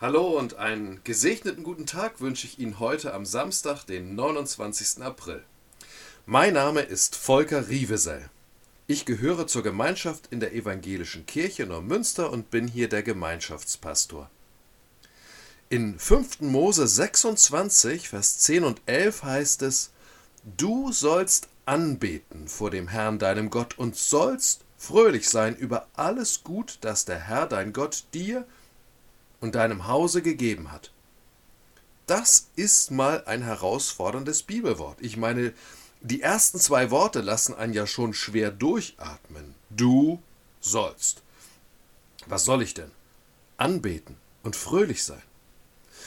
Hallo und einen gesegneten guten Tag wünsche ich Ihnen heute am Samstag, den 29. April. Mein Name ist Volker Rievesel. Ich gehöre zur Gemeinschaft in der Evangelischen Kirche Neumünster und bin hier der Gemeinschaftspastor. In 5. Mose 26, Vers 10 und 11 heißt es: Du sollst anbeten vor dem Herrn deinem Gott und sollst fröhlich sein über alles Gut, das der Herr dein Gott dir und deinem Hause gegeben hat. Das ist mal ein herausforderndes Bibelwort. Ich meine, die ersten zwei Worte lassen einen ja schon schwer durchatmen. Du sollst. Was soll ich denn? Anbeten und fröhlich sein.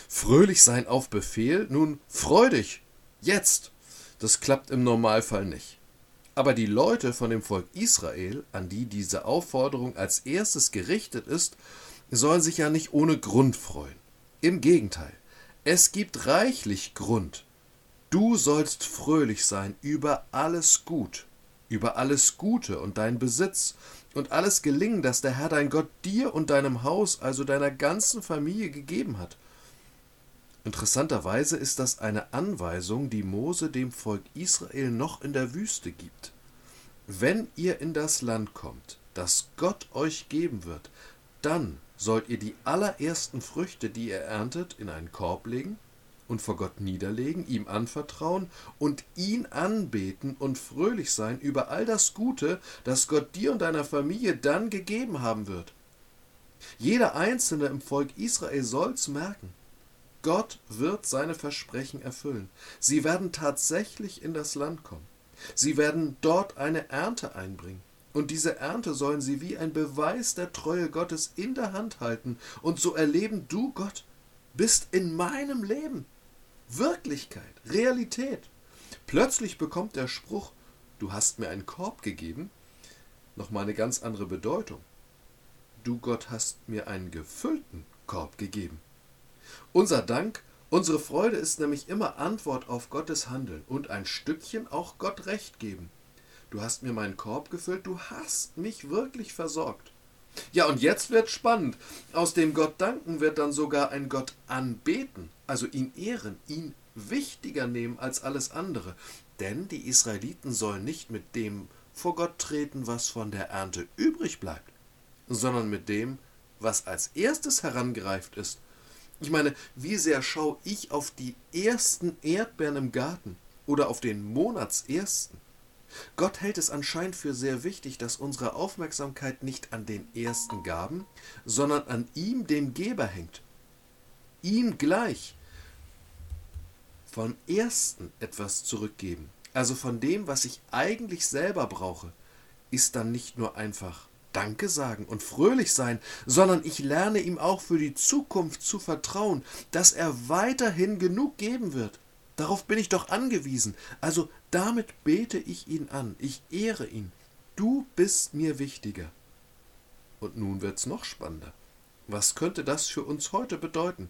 Fröhlich sein auf Befehl? Nun, freudig. Jetzt. Das klappt im Normalfall nicht. Aber die Leute von dem Volk Israel, an die diese Aufforderung als erstes gerichtet ist, sollen sich ja nicht ohne Grund freuen. Im Gegenteil, es gibt reichlich Grund, Du sollst fröhlich sein über alles Gut, über alles Gute und dein Besitz und alles Gelingen, das der Herr dein Gott dir und deinem Haus, also deiner ganzen Familie gegeben hat. Interessanterweise ist das eine Anweisung, die Mose dem Volk Israel noch in der Wüste gibt. Wenn ihr in das Land kommt, das Gott euch geben wird, dann sollt ihr die allerersten Früchte, die ihr erntet, in einen Korb legen und vor Gott niederlegen, ihm anvertrauen und ihn anbeten und fröhlich sein über all das Gute, das Gott dir und deiner Familie dann gegeben haben wird. Jeder Einzelne im Volk Israel soll's merken. Gott wird seine Versprechen erfüllen. Sie werden tatsächlich in das Land kommen. Sie werden dort eine Ernte einbringen. Und diese Ernte sollen sie wie ein Beweis der Treue Gottes in der Hand halten. Und so erleben du, Gott, bist in meinem Leben. Wirklichkeit, Realität. Plötzlich bekommt der Spruch, du hast mir einen Korb gegeben, nochmal eine ganz andere Bedeutung. Du Gott hast mir einen gefüllten Korb gegeben. Unser Dank, unsere Freude ist nämlich immer Antwort auf Gottes Handeln und ein Stückchen auch Gott recht geben. Du hast mir meinen Korb gefüllt, du hast mich wirklich versorgt. Ja, und jetzt wird spannend. Aus dem Gott danken wird dann sogar ein Gott anbeten, also ihn ehren, ihn wichtiger nehmen als alles andere. Denn die Israeliten sollen nicht mit dem vor Gott treten, was von der Ernte übrig bleibt, sondern mit dem, was als erstes herangereift ist. Ich meine, wie sehr schaue ich auf die ersten Erdbeeren im Garten oder auf den Monatsersten? Gott hält es anscheinend für sehr wichtig, dass unsere Aufmerksamkeit nicht an den ersten Gaben, sondern an ihm, dem Geber, hängt. Ihm gleich von ersten etwas zurückgeben, also von dem, was ich eigentlich selber brauche, ist dann nicht nur einfach Danke sagen und fröhlich sein, sondern ich lerne ihm auch für die Zukunft zu vertrauen, dass er weiterhin genug geben wird. Darauf bin ich doch angewiesen. Also damit bete ich ihn an, ich ehre ihn. Du bist mir wichtiger. Und nun wird's noch spannender. Was könnte das für uns heute bedeuten?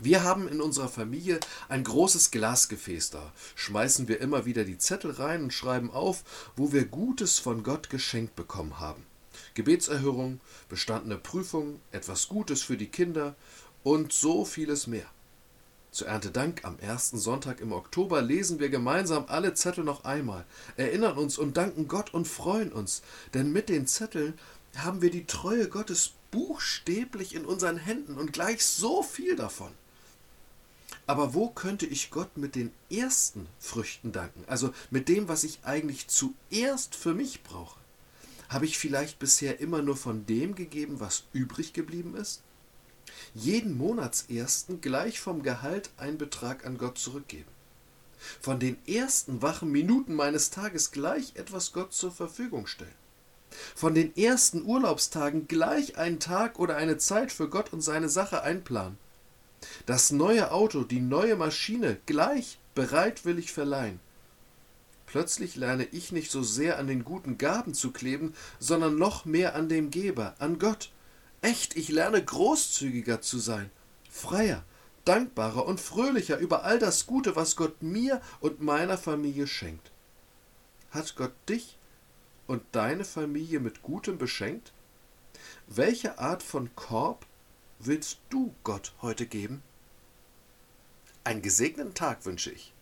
Wir haben in unserer Familie ein großes Glasgefäß da, schmeißen wir immer wieder die Zettel rein und schreiben auf, wo wir Gutes von Gott geschenkt bekommen haben. Gebetserhörung, bestandene Prüfung, etwas Gutes für die Kinder und so vieles mehr. Zu Erntedank am ersten Sonntag im Oktober lesen wir gemeinsam alle Zettel noch einmal, erinnern uns und danken Gott und freuen uns, denn mit den Zetteln haben wir die Treue Gottes buchstäblich in unseren Händen und gleich so viel davon. Aber wo könnte ich Gott mit den ersten Früchten danken, also mit dem, was ich eigentlich zuerst für mich brauche? Habe ich vielleicht bisher immer nur von dem gegeben, was übrig geblieben ist? Jeden Monatsersten gleich vom Gehalt einen Betrag an Gott zurückgeben. Von den ersten wachen Minuten meines Tages gleich etwas Gott zur Verfügung stellen. Von den ersten Urlaubstagen gleich einen Tag oder eine Zeit für Gott und seine Sache einplanen. Das neue Auto, die neue Maschine gleich bereitwillig verleihen. Plötzlich lerne ich nicht so sehr an den guten Gaben zu kleben, sondern noch mehr an dem Geber, an Gott, Echt, ich lerne großzügiger zu sein, freier, dankbarer und fröhlicher über all das Gute, was Gott mir und meiner Familie schenkt. Hat Gott dich und deine Familie mit Gutem beschenkt? Welche Art von Korb willst du Gott heute geben? Einen gesegneten Tag wünsche ich.